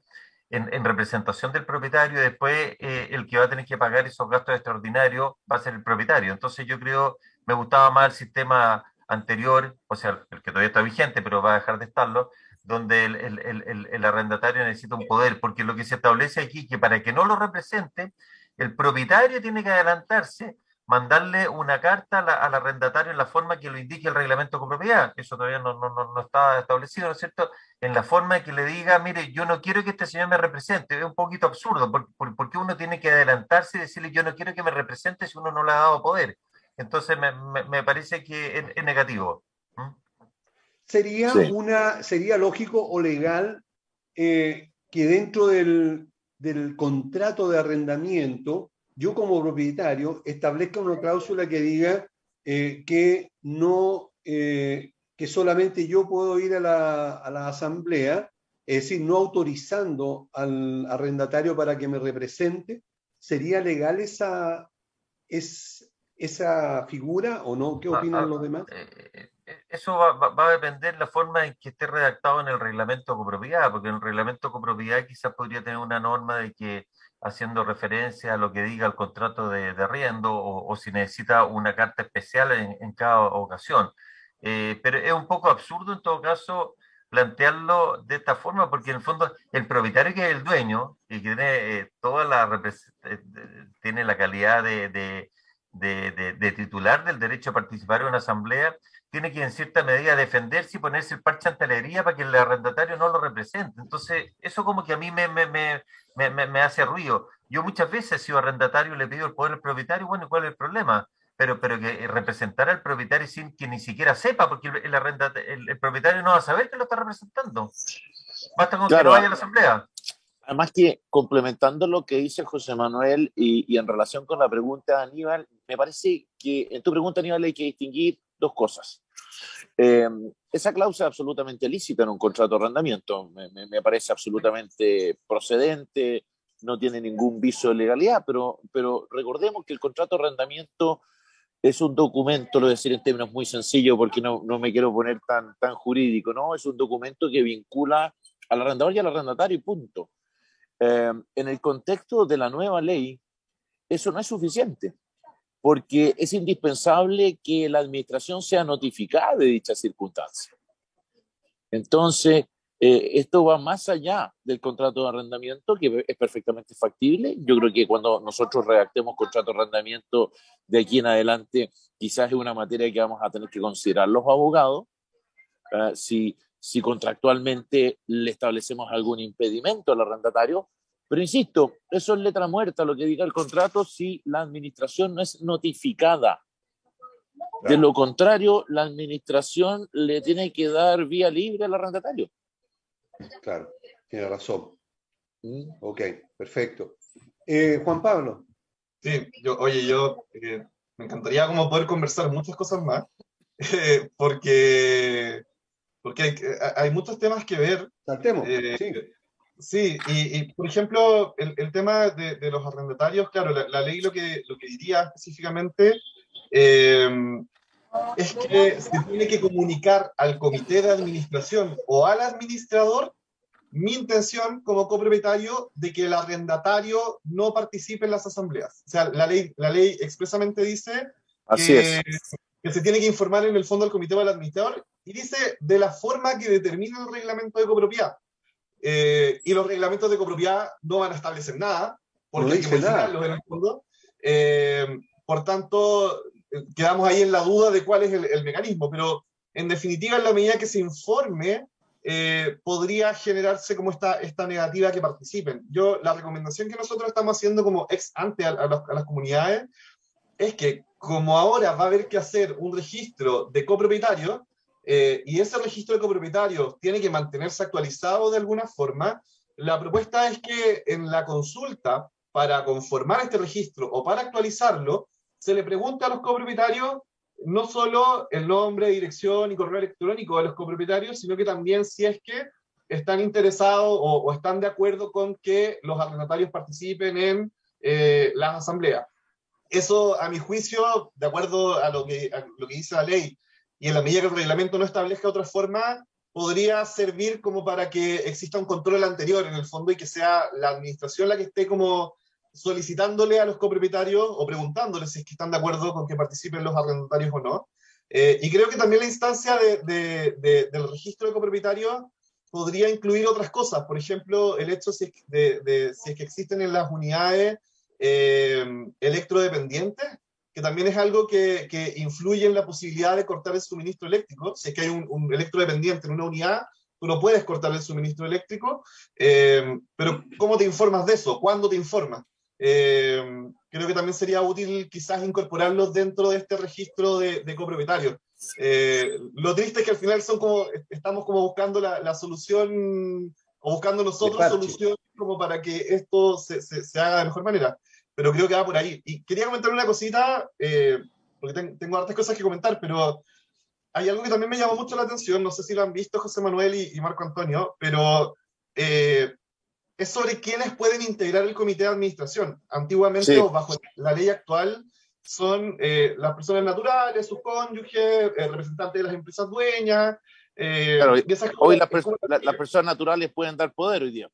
en, en representación del propietario y después eh, el que va a tener que pagar esos gastos extraordinarios va a ser el propietario. Entonces yo creo, me gustaba más el sistema anterior, o sea, el que todavía está vigente, pero va a dejar de estarlo, donde el, el, el, el arrendatario necesita un poder, porque lo que se establece aquí es que para que no lo represente, el propietario tiene que adelantarse mandarle una carta al arrendatario en la forma que lo indique el reglamento de propiedad. Eso todavía no, no, no, está establecido, ¿no es cierto? En la forma que le diga, mire, yo no quiero que este señor me represente. Es un poquito absurdo, porque, uno tiene que adelantarse y decirle, yo no quiero que me represente si uno no le ha dado poder. Entonces, me, me, parece que es, negativo. Sería, una, sería lógico o legal eh, que dentro del, del contrato de arrendamiento yo como propietario establezca una cláusula que diga eh, que no, eh, que solamente yo puedo ir a la, a la, asamblea, es decir, no autorizando al arrendatario para que me represente, ¿sería legal esa, es, esa figura o no? ¿Qué ah, opinan ah, los demás? Eh, eso va, va, a depender de la forma en que esté redactado en el reglamento de copropiedad, porque en el reglamento de copropiedad quizás podría tener una norma de que haciendo referencia a lo que diga el contrato de, de arriendo o, si necesita una carta especial en, cada ocasión. Eh, pero es un poco absurdo en todo caso plantearlo de esta forma, porque en el fondo el propietario que es el dueño y que tiene eh, toda la eh, tiene la calidad de, de, de, titular del derecho a participar en una asamblea, tiene que en cierta medida defenderse y ponerse el parche ante la para que el arrendatario no lo represente. Entonces, eso como que a mí me, me, me, me, hace ruido. Yo muchas veces, si arrendatario le pido el poder al propietario, bueno, ¿cuál es el problema? Pero, pero que representar al propietario sin que ni siquiera sepa, porque el, el, propietario no va a saber que lo está representando. Basta con que no vaya a la asamblea. Además que complementando lo que dice José Manuel y, en relación con la pregunta de Aníbal, me parece que en tu pregunta Aníbal hay que distinguir dos cosas. Eh, esa cláusula es absolutamente lícita en un contrato de arrendamiento, me, parece absolutamente procedente, no tiene ningún viso de legalidad, pero, pero recordemos que el contrato de arrendamiento es un documento, lo voy a decir en términos muy sencillos porque no, no me quiero poner tan, tan jurídico, ¿no? Es un documento que vincula al arrendador y al arrendatario y punto. Eh, en el contexto de la nueva ley, eso no es suficiente, porque es indispensable que la administración sea notificada de dicha circunstancia. Entonces, eh, esto va más allá del contrato de arrendamiento, que es perfectamente factible. Yo creo que cuando nosotros redactemos contrato de arrendamiento de aquí en adelante, quizás es una materia que vamos a tener que considerar los abogados. Uh, si si contractualmente le establecemos algún impedimento al arrendatario. Pero insisto, eso es letra muerta, lo que diga el contrato, si la administración no es notificada. De lo contrario, la administración le tiene que dar vía libre al arrendatario. Claro, tiene razón. ¿Mm? Ok, perfecto. Eh, Juan Pablo. Sí, yo, oye, yo eh, me encantaría como poder conversar muchas cosas más, eh, porque porque hay, hay, muchos temas que ver. Saltemos, eh, sí. Sí, y, y, por ejemplo, el, el tema de, de, los arrendatarios, claro, la, la, ley lo que, lo que diría específicamente eh, es que se tiene que comunicar al comité de administración o al administrador mi intención como copropietario de que el arrendatario no participe en las asambleas. O sea, la ley, la ley expresamente dice Así que, es. que se tiene que informar en el fondo al comité o al administrador y dice de la forma que determina el reglamento de copropiedad. Eh, y los reglamentos de copropiedad no van a establecer nada, porque no hay que modificarlos en el fondo. Eh, por tanto, quedamos ahí en la duda de cuál es el, el, mecanismo, pero en definitiva, en la medida que se informe, eh, podría generarse como esta, esta negativa que participen. Yo, la recomendación que nosotros estamos haciendo como ex ante a, a, las, a las comunidades es que como ahora va a haber que hacer un registro de copropietarios, eh, y ese registro de copropietarios tiene que mantenerse actualizado de alguna forma, la propuesta es que en la consulta para conformar este registro o para actualizarlo, se le pregunte a los copropietarios no solo el nombre, dirección y correo electrónico de los copropietarios, sino que también si es que están interesados o, están de acuerdo con que los arrendatarios participen en eh, las asambleas. Eso, a mi juicio, de acuerdo a lo que dice la ley, y en la medida que el reglamento no establezca otra forma, podría servir como para que exista un control anterior en el fondo y que sea la administración la que esté como solicitándole a los copropietarios o preguntándoles si es que están de acuerdo con que participen los arrendatarios o no. Eh, y creo que también la instancia de, de, de, del registro de copropietarios podría incluir otras cosas, por ejemplo, el hecho si es, de, si es que existen en las unidades eh, electrodependientes, que también es algo que, que, influye en la posibilidad de cortar el suministro eléctrico. Si es que hay un, un electrodependiente en una unidad, tú no puedes cortar el suministro eléctrico, eh, pero ¿cómo te informas de eso? ¿Cuándo te informas? Eh, creo que también sería útil quizás incorporarlos dentro de este registro de, de copropietarios. Eh, lo triste es que al final son como, estamos como buscando la, la solución o buscando nosotros solución como para que esto se, se, se haga de mejor manera pero creo que va por ahí. Y quería comentar una cosita, eh, porque ten, tengo hartas cosas que comentar, pero hay algo que también me llamó mucho la atención, no sé si lo han visto José Manuel y, y Marco Antonio, pero eh, es sobre quiénes pueden integrar el comité de administración. Antiguamente, sí. o bajo la ley actual, son eh, las personas naturales, sus cónyuges, eh, representantes de las empresas dueñas. Eh, claro, hoy las la, la personas naturales pueden dar poder hoy día.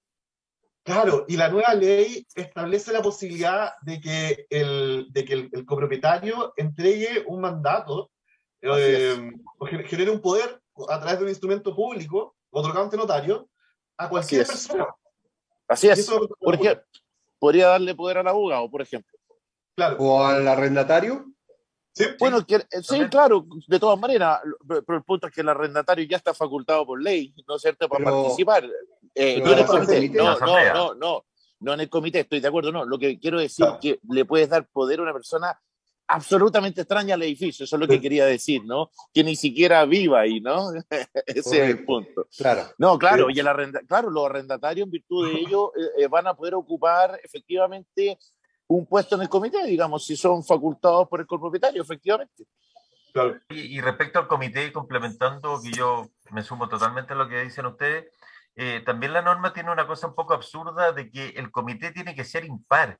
Claro, y la nueva ley establece la posibilidad de que el, de que el, el copropietario entregue un mandato eh, o genere un poder a través de un instrumento público, otorgado ante notario, a cualquier Así persona. Así es. Por ejemplo, podría darle poder al abogado, por ejemplo. Claro. O al arrendatario. Sí, bueno, que, sí, claro, de todas maneras, pero el punto es que el arrendatario ya está facultado por ley, ¿no es cierto?, para pero, participar. Eh, no, en el comité, no, no, no, no, no en el comité, estoy de acuerdo, no. Lo que quiero decir es que le puedes dar poder a una persona absolutamente extraña el edificio, eso es lo que quería decir, ¿no? Que ni siquiera viva ahí, ¿no? Ese es el punto. Claro. No, claro, y el arrenda, claro, los arrendatarios en virtud de ello eh, eh, van a poder ocupar efectivamente un puesto en el comité, digamos, si son facultados por el propietario, efectivamente. Claro. Y, y, respecto al comité, complementando, que yo me sumo totalmente a lo que dicen ustedes, eh, también la norma tiene una cosa un poco absurda de que el comité tiene que ser impar.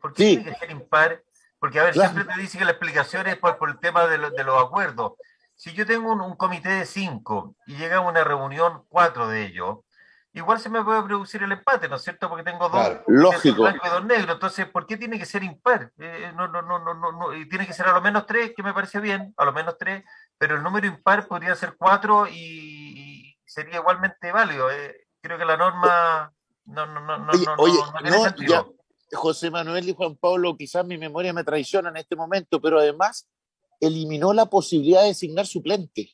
¿Por qué Sí. tiene que ser impar? Porque, a ver, Claro. siempre te dice que la explicación es por, por el tema de, lo- de los acuerdos. Si yo tengo un, un comité de cinco y llega a una reunión cuatro de ellos, igual se me puede producir el empate, ¿no es cierto? Porque tengo dos Claro. Lógico. blanco y dos negros. Entonces, ¿por qué tiene que ser impar? Eh, no, no, no, no, no, no, y tiene que ser a lo menos tres, que me parece bien, a lo menos tres, pero el número impar podría ser cuatro y, y sería igualmente válido. eh. Creo que la norma no, no, no, no, Oye, no, oye, no tiene no, sentido. ya, José Manuel y Juan Pablo, quizás mi memoria me traiciona en este momento, pero además eliminó la posibilidad de designar suplente.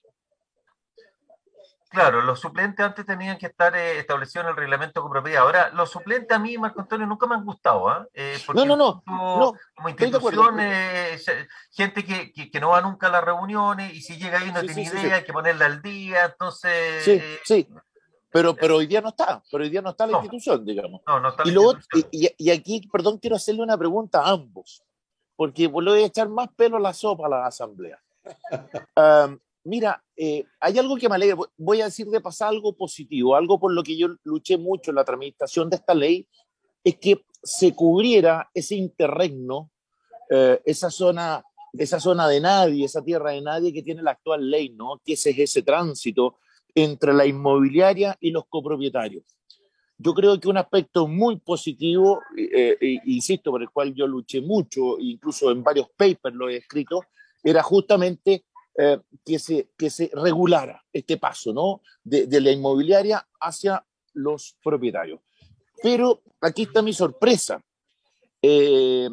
Claro, los suplentes antes tenían que estar eh, establecidos en el reglamento con propiedad. Ahora, los suplentes a mí, Marco Antonio, nunca me han gustado, ¿ah? Eh, No, no, no, como- no, como institución, eh, gente que, que, que no va nunca a las reuniones y si llega ahí no Sí, tiene sí, idea, sí. hay que ponerla al día, entonces... Sí, eh, sí. Pero, pero hoy día no está, pero hoy día no está la No. institución, digamos. no, no está Y, la luego, y, aquí, perdón, quiero hacerle una pregunta a ambos, porque le voy a echar más pelo a la sopa a la asamblea. Am, mira, eh, hay algo que me alegra, Voy- a decir de pasar algo positivo, algo por lo que yo luché mucho en la tramitación de esta ley, es que se cubriera ese interregno, eh, esa zona esa zona de nadie, esa tierra de nadie que tiene la actual ley, ¿no? Que ese es ese tránsito entre la inmobiliaria y los copropietarios. Yo creo que un aspecto muy positivo, eh, eh, insisto, por el cual yo luché mucho, incluso en varios papers lo he escrito, era justamente eh, que, se, que se regulara este paso, ¿no? De, de la inmobiliaria hacia los propietarios. Pero aquí está mi sorpresa. Eh,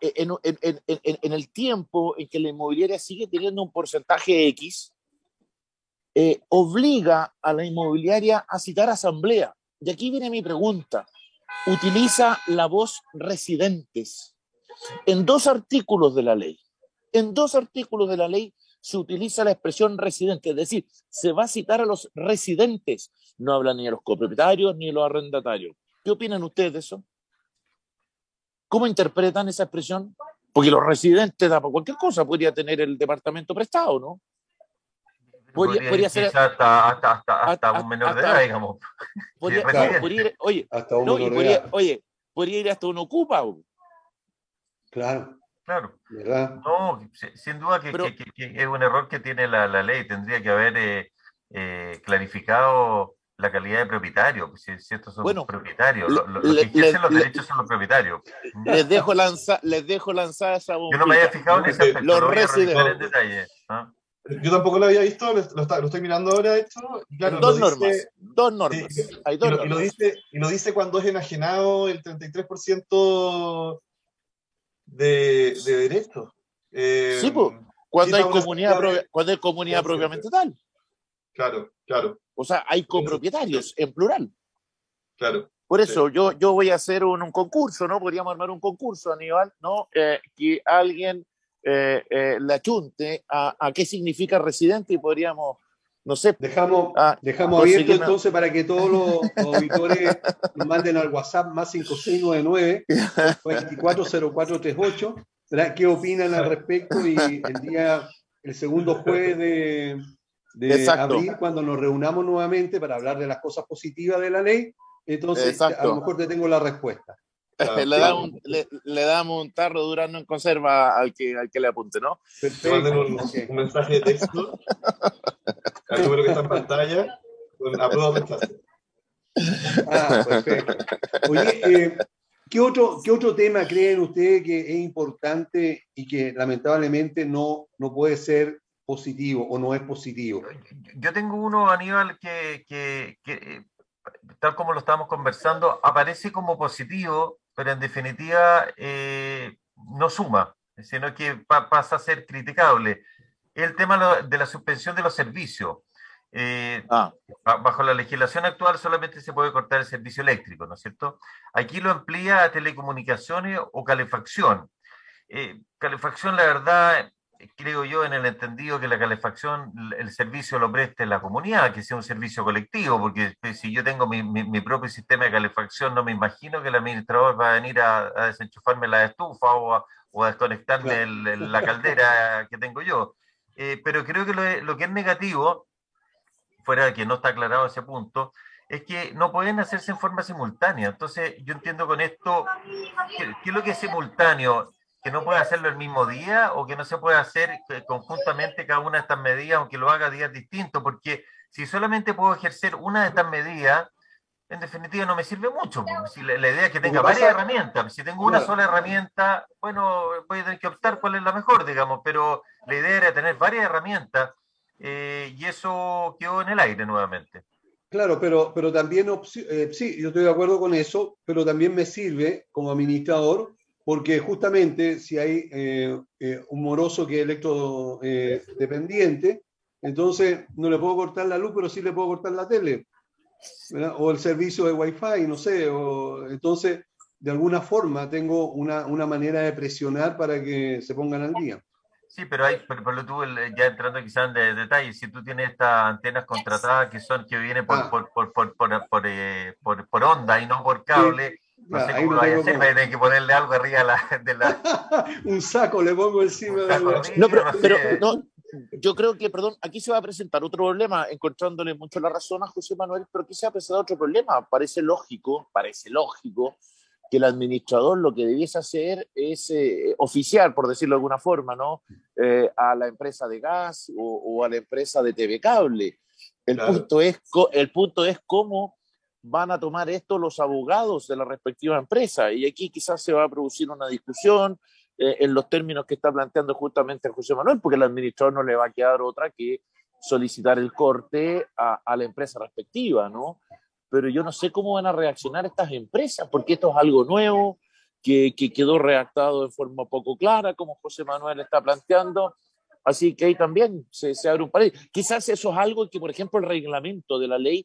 en, en- en- en- en el tiempo en que la inmobiliaria sigue teniendo un porcentaje X, eh, obliga a la inmobiliaria a citar asamblea. Y aquí viene mi pregunta. Utiliza la voz residentes. En dos artículos de la ley, en dos artículos de la ley se utiliza la expresión residente, es decir, se va a citar a los residentes. No habla ni a los copropietarios ni a los arrendatarios. ¿Qué opinan ustedes de eso? ¿Cómo interpretan esa expresión? Porque los residentes da para cualquier cosa, podría tener el departamento prestado, ¿no? Podría, podría ser. hasta, hasta, hasta, hasta hasta- un menor de edad, digamos. Podría, ir- oye, Hasta un no, menor de podría- edad. oye, podría ir hasta un ocupa. Claro, Claro. ¿verdad? No, si- sin duda que, Pero- que- que- que es un error que tiene la, la ley. Tendría que haber eh, eh, clarificado la calidad de propietario, pues, si, si estos son Bueno, propietarios. Lo- lo- los que ejercen le- los le- derechos son los propietarios. Les dejo lanzar, les dejo lanzar esa Yo no me había fijado en ese aspecto, Los lo residentes. detalle. ¿ah? Yo tampoco lo había visto, lo, lo está- lo estoy mirando ahora, esto. Claro, dos normas, dice- dos normas. Sí, Hay y, dos y lo normas. dice, y lo dice cuando es enajenado el 33% de, de derechos. Eh, Sí, pues, cuando hay comunidad, de- cuando hay comunidad propiamente tal. Claro, claro, O sea, hay copropietarios en plural. claro. Por eso yo, yo voy a hacer un, un concurso, ¿no? Podríamos armar un concurso, Aníbal, ¿no? Eh, que alguien eh, eh, le achunte a, a qué significa residente y podríamos, no sé. Dejamos, ah, dejamos conseguir abierto una- entonces para que todos los, los auditores nos manden al WhatsApp más 5699 240438 ¿verdad? qué opinan al respecto y el día, el segundo jueves de, de Exacto. abril, cuando nos reunamos nuevamente para hablar de las cosas positivas de la ley, entonces Exacto. a lo mejor te tengo la respuesta. le, damos un, le, le damos un tarro durando en conserva al que, al que le apunte, ¿no? Te manden un, un mensaje de texto al número que está en pantalla con aprueba o rechazo. Ah, perfecto. Oye, eh, ¿qué, otro, ¿qué otro tema creen ustedes que es importante y que lamentablemente no, no puede ser positivo o no es positivo? Yo tengo uno, Aníbal, que, que, que, eh, tal como lo estábamos conversando, aparece como positivo, pero en definitiva eh, no suma, sino que pa- pasa a ser criticable. El tema de la suspensión de los servicios. Eh, Ah, ba- Bajo la legislación actual solamente se puede cortar el servicio eléctrico, ¿no es cierto? Aquí lo amplía a telecomunicaciones o calefacción. calefacción, la verdad, creo yo en el entendido que la calefacción, el servicio lo preste la comunidad, que sea un servicio colectivo, porque pues, si yo tengo mi, mi, propio sistema de calefacción, no me imagino que el administrador va a venir a, a desenchufarme la estufa o a, o a desconectarme la caldera que tengo yo. Eh, pero creo que lo, lo, que es negativo, fuera de que no está aclarado ese punto, es que no pueden hacerse en forma simultánea. Entonces, yo entiendo con esto, ¿qué, qué es lo que es simultáneo? Que no puede hacerlo el mismo día o que no se puede hacer eh, conjuntamente cada una de estas medidas, aunque lo haga días distintos, porque si solamente puedo ejercer una de estas medidas, en definitiva no me sirve mucho. Si la, idea es que tenga varias herramientas. Si tengo una sola herramienta, bueno, voy a tener que optar cuál es la mejor, digamos, pero la idea era tener varias herramientas eh, y eso quedó en el aire nuevamente. Claro, pero, pero también, eh, sí, yo estoy de acuerdo con eso, pero también me sirve como administrador porque justamente si hay eh, eh, un moroso que es electrodependiente, eh, entonces no le puedo cortar la luz, pero sí le puedo cortar la tele, o el servicio de Wi-Fi, no sé, o, entonces de alguna forma tengo una, una, manera de presionar para que se pongan al día. Sí, pero hay, pero, tú, ya entrando quizás en de, detalles, si tú tienes estas antenas contratadas que son que vienen por, ah. por, por, por, por, por, onda y no por cable, no sé cómo lo vaya a hacer, tener que ponerle algo arriba de la... un saco le pongo encima de la... No, pero, pero no, yo creo que, perdón, aquí se va a presentar otro problema, encontrándole mucho la razón a José Manuel, pero aquí se va a presentar otro problema. Parece lógico, parece lógico que el administrador lo que debiese hacer es eh, oficiar, por decirlo de alguna forma, ¿no? Eh, a la empresa de gas o, o, a la empresa de TV Cable. El, punto es, el punto es cómo van a tomar esto los abogados de la respectiva empresa. Y aquí quizás se va a producir una discusión eh, en los términos que está planteando justamente José Manuel, porque el administrador no le va a quedar otra que solicitar el corte a, la empresa respectiva, ¿no? Pero yo no sé cómo van a reaccionar estas empresas, porque esto es algo nuevo, que, que quedó redactado de forma poco clara, como José Manuel está planteando. Así que ahí también se, se abre un paréntesis. Quizás eso es algo que, por ejemplo, el reglamento de la ley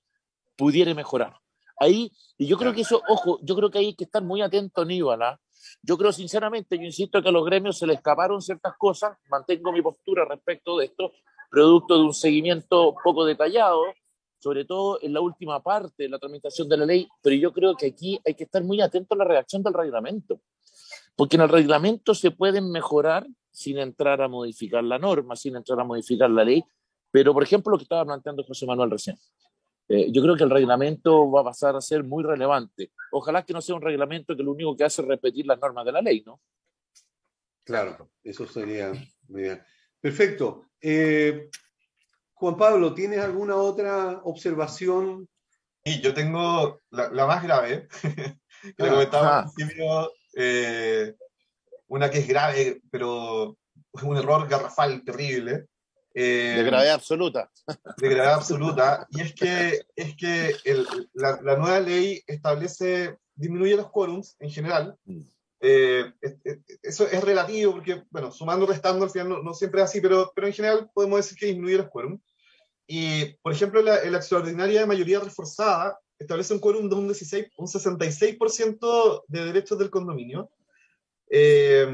pudiera mejorar. Ahí, y yo creo que eso, ojo, yo creo que hay que estar muy atento, Aníbal. ¿ah? Yo creo sinceramente, yo insisto que a los gremios se les escaparon ciertas cosas, mantengo mi postura respecto de esto, producto de un seguimiento poco detallado, sobre todo en la última parte de la tramitación de la ley, pero yo creo que aquí hay que estar muy atento a la reacción del reglamento, porque en el reglamento se pueden mejorar sin entrar a modificar la norma, sin entrar a modificar la ley, pero por ejemplo lo que estaba planteando José Manuel recién, eh, yo creo que el reglamento va a pasar a ser muy relevante. Ojalá que no sea un reglamento que lo único que hace es repetir las normas de la ley, ¿no? Claro, eso sería muy bien. Perfecto. Eh, Juan Pablo, ¿tienes alguna otra observación? Sí, yo tengo la, más grave, que ah, comentaba al principio, eh, una que es grave, pero es un error garrafal terrible, de gravedad absoluta. De gravedad absoluta. Y es que, es que el, la, la, nueva ley establece, disminuye los quórums en general. Mm. Eh, eso es relativo porque, bueno, sumando, restando, al final no, siempre es así, pero, pero en general podemos decir que disminuye los quórums. Y, por ejemplo, la, la extraordinaria mayoría reforzada establece un quórum de un, 16, un 66% de derechos del condominio. Eh,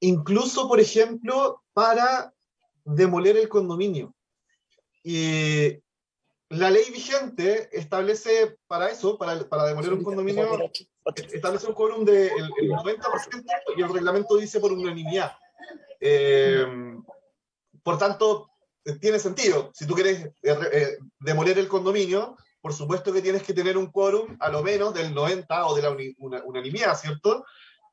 incluso, por ejemplo, para demoler el condominio. Y la ley vigente establece para eso, para, para demoler un condominio, establece un quórum del de 90% y el reglamento dice por unanimidad. Eh, por tanto, tiene sentido. Si tú quieres eh, eh, demoler el condominio, por supuesto que tienes que tener un quórum a lo menos del 90 o de la unanimidad, ¿cierto?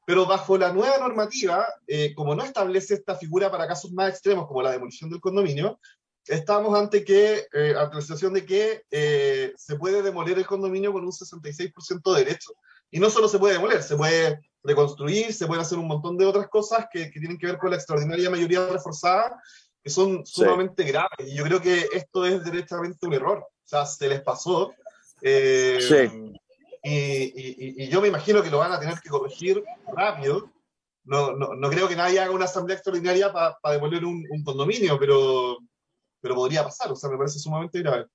Pero bajo la nueva normativa, eh, como no establece esta figura para casos más extremos como la demolición del condominio, estamos ante, que, eh, ante la situación de que eh, se puede demoler el condominio con un 66% de derecho. Y no solo se puede demoler, se puede reconstruir, se pueden hacer un montón de otras cosas que, que tienen que ver con la extraordinaria mayoría reforzada, que son sumamente graves. Y yo creo que esto es directamente un error. O sea, se les pasó. Eh, sí. Y, yo me imagino que lo van a tener que corregir rápido. No, no, no creo que nadie haga una asamblea extraordinaria para devolver un, un, condominio, pero, pero podría pasar. O sea, me parece sumamente grave.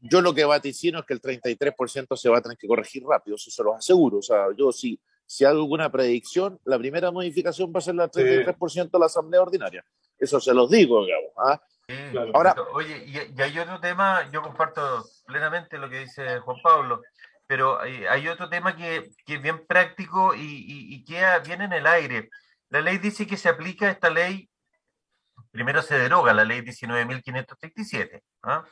Yo lo que vaticino es que el 33% se va a tener que corregir rápido, eso se los aseguro. O sea, yo si, si hago alguna predicción, la primera modificación va a ser la 33% de la Asamblea Ordinaria. Eso se los digo, digamos. ¿ah? Ahora, oye, y, hay otro tema, yo comparto plenamente lo que dice Juan Pablo, pero hay, otro tema que, que, es bien práctico y, y, y queda bien en el aire. La ley dice que se aplica esta ley, primero se deroga la ley 19.537, ¿ah?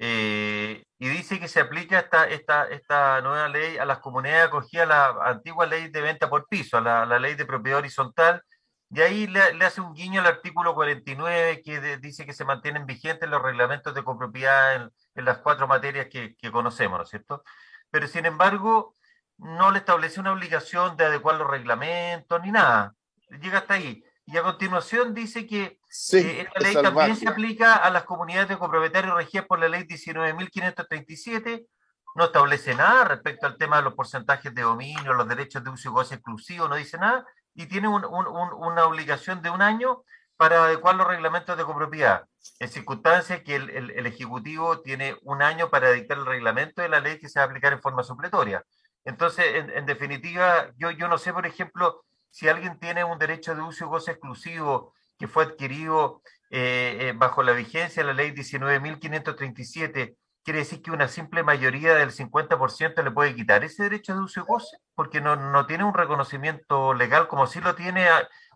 Eh, y dice que se aplica esta, esta, esta nueva ley a las comunidades acogidas a la antigua ley de venta por piso, a la, ley de propiedad horizontal, y ahí le, hace un guiño al artículo 49 que dice que se mantienen vigentes los reglamentos de copropiedad en, en las cuatro materias que, que, conocemos, ¿no es cierto? Pero sin embargo, no le establece una obligación de adecuar los reglamentos ni nada. Llega hasta ahí. Y a continuación dice que esta ley también se aplica a las comunidades de copropietarios regidas por la ley 19.537. No establece nada respecto al tema de los porcentajes de dominio, los derechos de uso y goce exclusivo, no dice nada. Y tiene una obligación de un año para adecuar los reglamentos de copropiedad, en circunstancias que el, Ejecutivo tiene un año para dictar el reglamento de la ley que se va a aplicar en forma supletoria. Entonces, en, definitiva, yo, yo no sé, por ejemplo, si alguien tiene un derecho de uso y goce exclusivo que fue adquirido eh, eh, bajo la vigencia de la ley 19.537, quiere decir que una simple mayoría del 50% le puede quitar ese derecho de uso y goce, porque no, no tiene un reconocimiento legal como si lo tiene,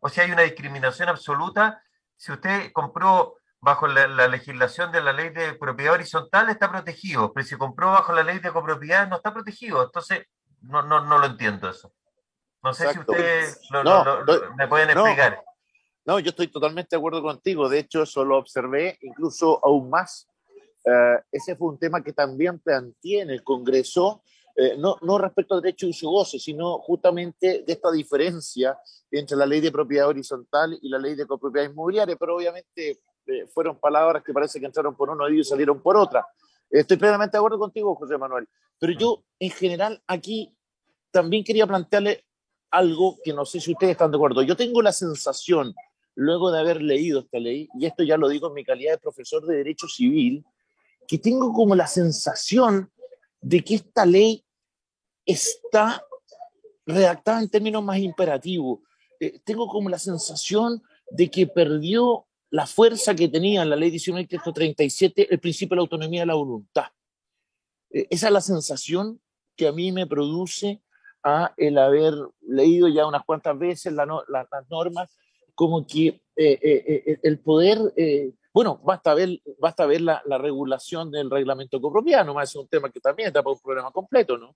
o sea, hay una discriminación absoluta. Si usted compró bajo la, la, legislación de la ley de propiedad horizontal, está protegido, pero si compró bajo la ley de copropiedad, no está protegido. Entonces, no, no, no lo entiendo eso. No sé si ustedes me pueden explicar. No, yo estoy totalmente de acuerdo contigo. De hecho, eso lo observé incluso aún más. Eh, ese fue un tema que también planteé en el Congreso, eh, no, no respecto al derecho de uso goce, sino justamente de esta diferencia entre la ley de propiedad horizontal y la ley de copropiedad inmobiliaria. Pero obviamente eh, fueron palabras que parece que entraron por uno y salieron por otra. Estoy plenamente de acuerdo contigo, José Manuel. Pero yo, en general, aquí también quería plantearle algo que no sé si ustedes están de acuerdo. Yo tengo la sensación, luego de haber leído esta ley, y esto ya lo digo en mi calidad de profesor de Derecho Civil, que tengo como la sensación de que esta ley está redactada en términos más imperativos. Eh, tengo como la sensación de que perdió la fuerza que tenía en la ley 1937 el principio de la autonomía de la voluntad. Eh, esa es la sensación que a mí me produce a el haber leído ya unas cuantas veces las normas, como que eh, eh, eh, el poder, bueno, basta ver, basta ver la, regulación del reglamento copropiedad, más es un tema que también está por un problema completo, ¿no?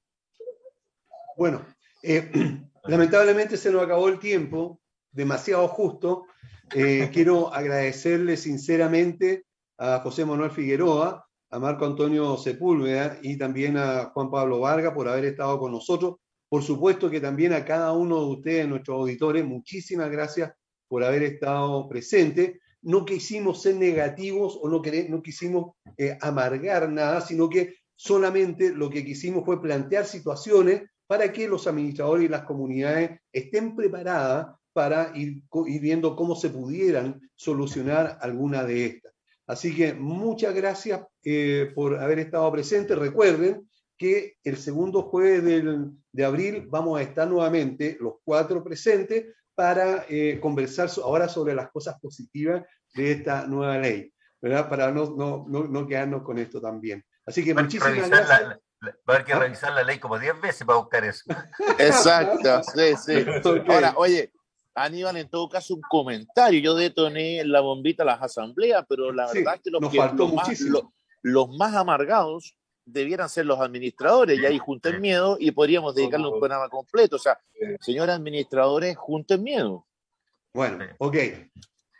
Bueno, lamentablemente se nos acabó el tiempo, demasiado justo. Quiero agradecerle sinceramente a José Manuel Figueroa, a Marco Antonio Sepúlveda y también a Juan Pablo Vargas por haber estado con nosotros. Por supuesto que también a cada uno de ustedes, nuestros auditores, muchísimas gracias por haber estado presente. No quisimos ser negativos o no, no quisimos eh, amargar nada, sino que solamente lo que quisimos fue plantear situaciones para que los administradores y las comunidades estén preparadas para ir, viendo cómo se pudieran solucionar alguna de estas. Así que muchas gracias eh, por haber estado presentes. Recuerden que el segundo jueves de abril vamos a estar nuevamente los cuatro presentes para eh, conversar ahora sobre las cosas positivas de esta nueva ley, ¿verdad? Para no, no, no, quedarnos con esto también. Así que muchísimas gracias. va a haber que ¿Ah? revisar la ley como 10 veces para buscar eso. Exacto, sí, sí. Ahora, oye, Aníbal, en todo caso, un comentario. Yo detoné la bombita a las asambleas, pero la verdad es que los, que, más, los más amargados debieran ser los administradores, y ahí junten miedo y podríamos dedicarle un programa completo. O sea, señores administradores, junten miedo. Bueno, ok.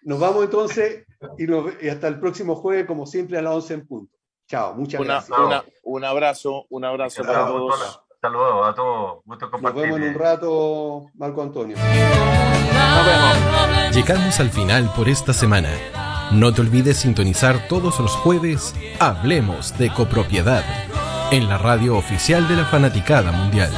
Nos vamos entonces y, hasta el próximo jueves, como siempre, a las 11 en punto. Chao, muchas gracias. un abrazo, un abrazo para todos. Saludos a todos. Nos vemos en un rato, Marco Antonio. Llegamos al final por esta semana. No te olvides sintonizar todos los jueves Hablemos de copropiedad en la radio oficial de la Fanaticada Mundial.